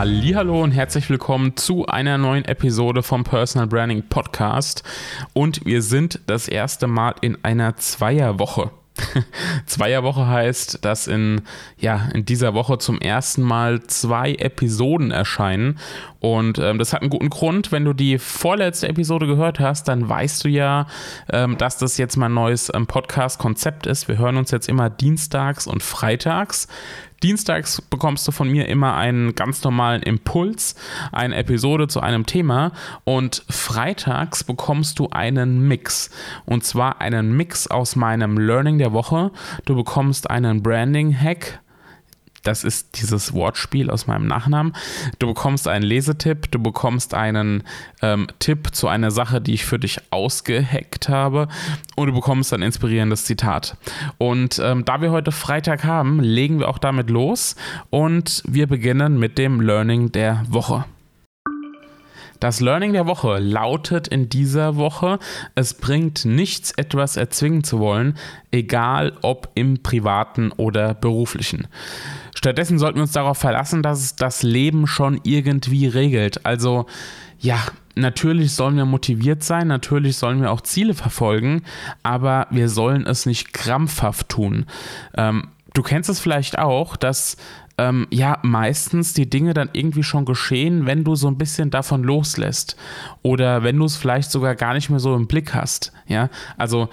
Hallo und herzlich willkommen zu einer neuen Episode vom Personal Branding Podcast. Und wir sind das erste Mal in einer Zweierwoche. Zweierwoche heißt, dass in, ja, in dieser Woche zum ersten Mal zwei Episoden erscheinen. Und ähm, das hat einen guten Grund. Wenn du die vorletzte Episode gehört hast, dann weißt du ja, ähm, dass das jetzt mein neues ähm, Podcast-Konzept ist. Wir hören uns jetzt immer dienstags und freitags. Dienstags bekommst du von mir immer einen ganz normalen Impuls, eine Episode zu einem Thema und freitags bekommst du einen Mix und zwar einen Mix aus meinem Learning der Woche. Du bekommst einen Branding Hack das ist dieses Wortspiel aus meinem Nachnamen. Du bekommst einen Lesetipp, du bekommst einen ähm, Tipp zu einer Sache, die ich für dich ausgeheckt habe und du bekommst ein inspirierendes Zitat. Und ähm, da wir heute Freitag haben, legen wir auch damit los und wir beginnen mit dem Learning der Woche. Das Learning der Woche lautet in dieser Woche, es bringt nichts, etwas erzwingen zu wollen, egal ob im privaten oder beruflichen. Stattdessen sollten wir uns darauf verlassen, dass es das Leben schon irgendwie regelt. Also ja, natürlich sollen wir motiviert sein, natürlich sollen wir auch Ziele verfolgen, aber wir sollen es nicht krampfhaft tun. Ähm, du kennst es vielleicht auch, dass ähm, ja meistens die Dinge dann irgendwie schon geschehen, wenn du so ein bisschen davon loslässt oder wenn du es vielleicht sogar gar nicht mehr so im Blick hast. Ja, also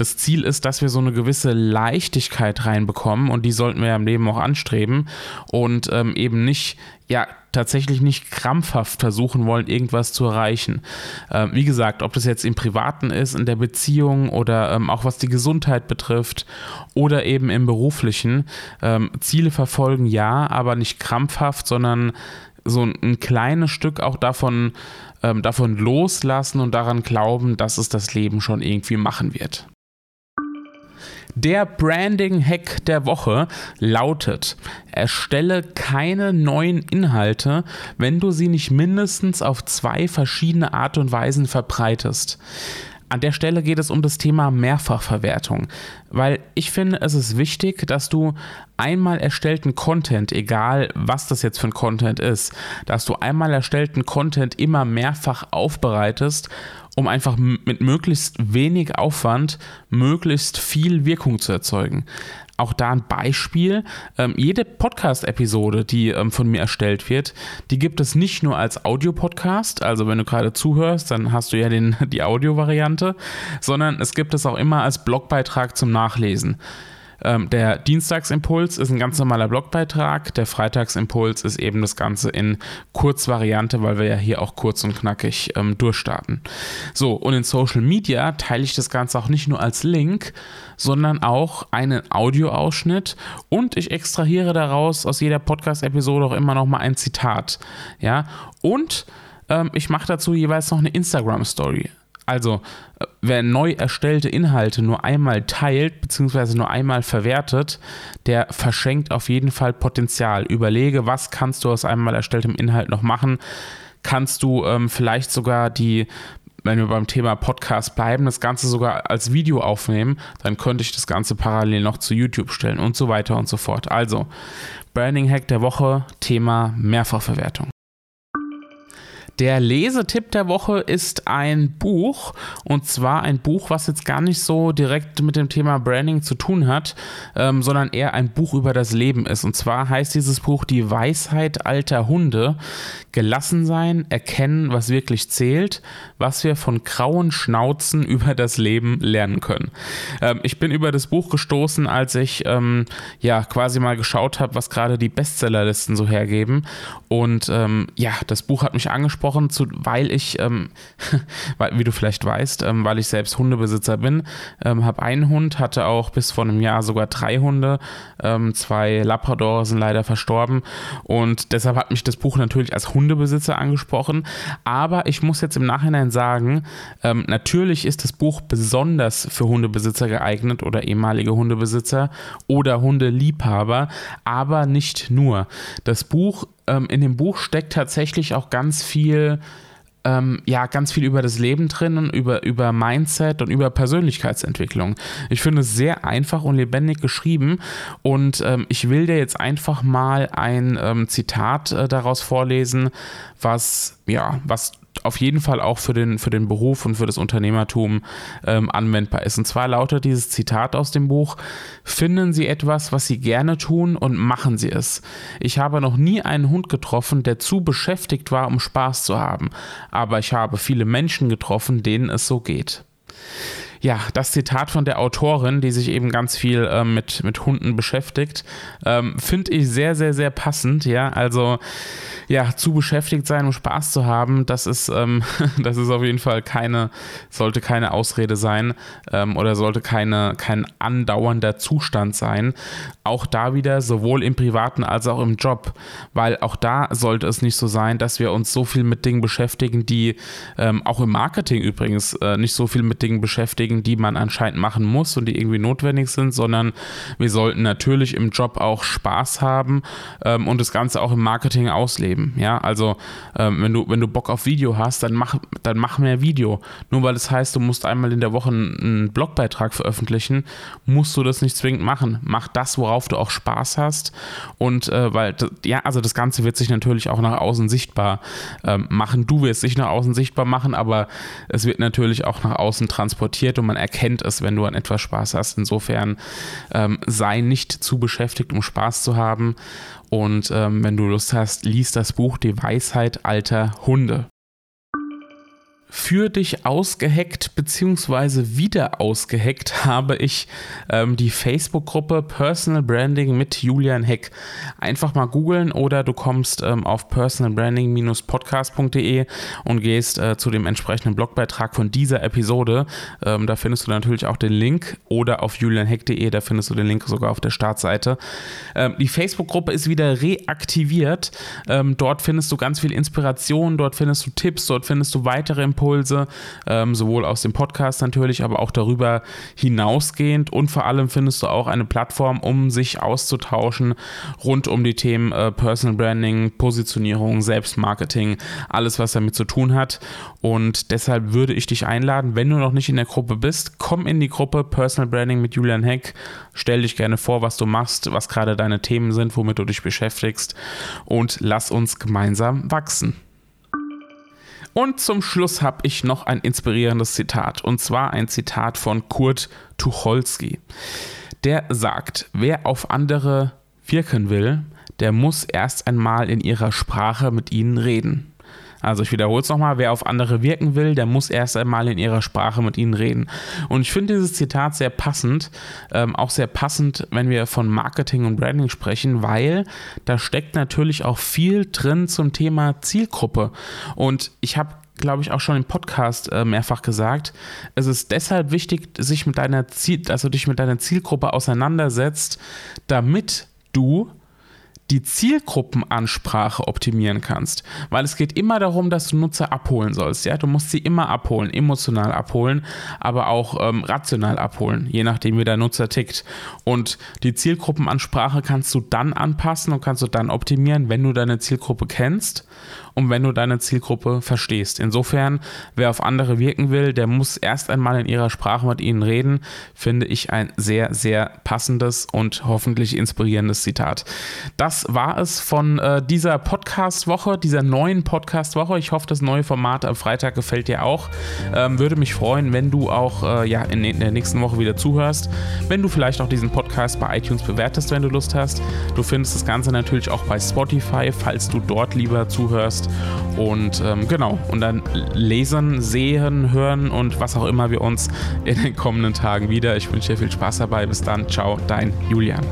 das Ziel ist, dass wir so eine gewisse Leichtigkeit reinbekommen und die sollten wir ja im Leben auch anstreben und ähm, eben nicht, ja, tatsächlich nicht krampfhaft versuchen wollen, irgendwas zu erreichen. Ähm, wie gesagt, ob das jetzt im Privaten ist, in der Beziehung oder ähm, auch was die Gesundheit betrifft oder eben im Beruflichen. Ähm, Ziele verfolgen ja, aber nicht krampfhaft, sondern so ein, ein kleines Stück auch davon, ähm, davon loslassen und daran glauben, dass es das Leben schon irgendwie machen wird. Der Branding-Hack der Woche lautet, erstelle keine neuen Inhalte, wenn du sie nicht mindestens auf zwei verschiedene Art und Weisen verbreitest. An der Stelle geht es um das Thema Mehrfachverwertung, weil ich finde, es ist wichtig, dass du einmal erstellten Content, egal was das jetzt für ein Content ist, dass du einmal erstellten Content immer mehrfach aufbereitest um einfach mit möglichst wenig Aufwand möglichst viel Wirkung zu erzeugen. Auch da ein Beispiel. Ähm, jede Podcast-Episode, die ähm, von mir erstellt wird, die gibt es nicht nur als Audio-Podcast, also wenn du gerade zuhörst, dann hast du ja den, die Audio-Variante, sondern es gibt es auch immer als Blogbeitrag zum Nachlesen. Ähm, der Dienstagsimpuls ist ein ganz normaler Blogbeitrag, der Freitagsimpuls ist eben das Ganze in Kurzvariante, weil wir ja hier auch kurz und knackig ähm, durchstarten. So, und in Social Media teile ich das Ganze auch nicht nur als Link, sondern auch einen Audioausschnitt und ich extrahiere daraus aus jeder Podcast-Episode auch immer noch mal ein Zitat. Ja, und ähm, ich mache dazu jeweils noch eine Instagram-Story. Also, äh, wer neu erstellte Inhalte nur einmal teilt, beziehungsweise nur einmal verwertet, der verschenkt auf jeden Fall Potenzial. Überlege, was kannst du aus einmal erstelltem Inhalt noch machen? Kannst du ähm, vielleicht sogar die wenn wir beim Thema Podcast bleiben, das Ganze sogar als Video aufnehmen, dann könnte ich das Ganze parallel noch zu YouTube stellen und so weiter und so fort. Also, Branding Hack der Woche, Thema Mehrfachverwertung. Der Lesetipp der Woche ist ein Buch und zwar ein Buch, was jetzt gar nicht so direkt mit dem Thema Branding zu tun hat, ähm, sondern eher ein Buch über das Leben ist. Und zwar heißt dieses Buch Die Weisheit alter Hunde. Gelassen sein, erkennen, was wirklich zählt, was wir von grauen Schnauzen über das Leben lernen können. Ähm, ich bin über das Buch gestoßen, als ich ähm, ja quasi mal geschaut habe, was gerade die Bestsellerlisten so hergeben. Und ähm, ja, das Buch hat mich angesprochen angesprochen, zu, weil ich, ähm, wie du vielleicht weißt, ähm, weil ich selbst Hundebesitzer bin, ähm, habe einen Hund, hatte auch bis vor einem Jahr sogar drei Hunde. Ähm, zwei Labradore sind leider verstorben und deshalb hat mich das Buch natürlich als Hundebesitzer angesprochen. Aber ich muss jetzt im Nachhinein sagen, ähm, natürlich ist das Buch besonders für Hundebesitzer geeignet oder ehemalige Hundebesitzer oder Hundeliebhaber, aber nicht nur. Das Buch, ähm, in dem Buch steckt tatsächlich auch ganz viel ähm, ja ganz viel über das Leben drin und über, über Mindset und über Persönlichkeitsentwicklung. Ich finde es sehr einfach und lebendig geschrieben und ähm, ich will dir jetzt einfach mal ein ähm, Zitat äh, daraus vorlesen, was ja, was auf jeden Fall auch für den, für den Beruf und für das Unternehmertum ähm, anwendbar ist. Und zwar lautet dieses Zitat aus dem Buch, finden Sie etwas, was Sie gerne tun und machen Sie es. Ich habe noch nie einen Hund getroffen, der zu beschäftigt war, um Spaß zu haben, aber ich habe viele Menschen getroffen, denen es so geht ja, das Zitat von der Autorin, die sich eben ganz viel ähm, mit, mit Hunden beschäftigt, ähm, finde ich sehr, sehr, sehr passend. Ja, also ja, zu beschäftigt sein, um Spaß zu haben, das ist, ähm, das ist auf jeden Fall keine, sollte keine Ausrede sein ähm, oder sollte keine, kein andauernder Zustand sein. Auch da wieder, sowohl im privaten als auch im Job, weil auch da sollte es nicht so sein, dass wir uns so viel mit Dingen beschäftigen, die ähm, auch im Marketing übrigens äh, nicht so viel mit Dingen beschäftigen, die man anscheinend machen muss und die irgendwie notwendig sind, sondern wir sollten natürlich im Job auch Spaß haben ähm, und das Ganze auch im Marketing ausleben. Ja, also ähm, wenn du, wenn du Bock auf Video hast, dann mach, dann mach mehr Video. Nur weil es das heißt, du musst einmal in der Woche einen Blogbeitrag veröffentlichen, musst du das nicht zwingend machen. Mach das, worauf du auch Spaß hast. Und äh, weil, ja, also das Ganze wird sich natürlich auch nach außen sichtbar ähm, machen. Du wirst dich nach außen sichtbar machen, aber es wird natürlich auch nach außen transportiert und man erkennt es, wenn du an etwas Spaß hast. Insofern ähm, sei nicht zu beschäftigt, um Spaß zu haben. Und ähm, wenn du Lust hast, liest das Buch Die Weisheit alter Hunde für dich ausgeheckt bzw. wieder ausgeheckt habe ich ähm, die Facebook-Gruppe Personal Branding mit Julian Heck. Einfach mal googeln oder du kommst ähm, auf personalbranding-podcast.de und gehst äh, zu dem entsprechenden Blogbeitrag von dieser Episode. Ähm, da findest du natürlich auch den Link oder auf julianheck.de, da findest du den Link sogar auf der Startseite. Ähm, die Facebook-Gruppe ist wieder reaktiviert. Ähm, dort findest du ganz viel Inspiration, dort findest du Tipps, dort findest du weitere Impulse Impulse, ähm, sowohl aus dem Podcast natürlich, aber auch darüber hinausgehend. Und vor allem findest du auch eine Plattform, um sich auszutauschen rund um die Themen äh, Personal Branding, Positionierung, Selbstmarketing, alles, was damit zu tun hat. Und deshalb würde ich dich einladen, wenn du noch nicht in der Gruppe bist, komm in die Gruppe Personal Branding mit Julian Heck. Stell dich gerne vor, was du machst, was gerade deine Themen sind, womit du dich beschäftigst und lass uns gemeinsam wachsen. Und zum Schluss habe ich noch ein inspirierendes Zitat. Und zwar ein Zitat von Kurt Tucholsky. Der sagt, wer auf andere wirken will, der muss erst einmal in ihrer Sprache mit ihnen reden. Also ich wiederhole es nochmal, wer auf andere wirken will, der muss erst einmal in ihrer Sprache mit ihnen reden. Und ich finde dieses Zitat sehr passend, ähm, auch sehr passend, wenn wir von Marketing und Branding sprechen, weil da steckt natürlich auch viel drin zum Thema Zielgruppe. Und ich habe glaube ich, auch schon im Podcast äh, mehrfach gesagt. Es ist deshalb wichtig, sich mit deiner Ziel, also dich mit deiner Zielgruppe auseinandersetzt, damit du die Zielgruppenansprache optimieren kannst. Weil es geht immer darum, dass du Nutzer abholen sollst. Ja? Du musst sie immer abholen, emotional abholen, aber auch ähm, rational abholen, je nachdem, wie der Nutzer tickt. Und die Zielgruppenansprache kannst du dann anpassen und kannst du dann optimieren, wenn du deine Zielgruppe kennst und wenn du deine Zielgruppe verstehst. Insofern, wer auf andere wirken will, der muss erst einmal in ihrer Sprache mit ihnen reden, finde ich ein sehr, sehr passendes und hoffentlich inspirierendes Zitat. Das war es von äh, dieser Podcast-Woche, dieser neuen Podcast-Woche. Ich hoffe, das neue Format am Freitag gefällt dir auch. Ähm, würde mich freuen, wenn du auch äh, ja, in, in der nächsten Woche wieder zuhörst. Wenn du vielleicht auch diesen Podcast bei iTunes bewertest, wenn du Lust hast. Du findest das Ganze natürlich auch bei Spotify, falls du dort lieber zuhörst. Und ähm, genau, und dann lesen, sehen, hören und was auch immer wir uns in den kommenden Tagen wieder. Ich wünsche dir viel Spaß dabei. Bis dann. Ciao, dein Julian.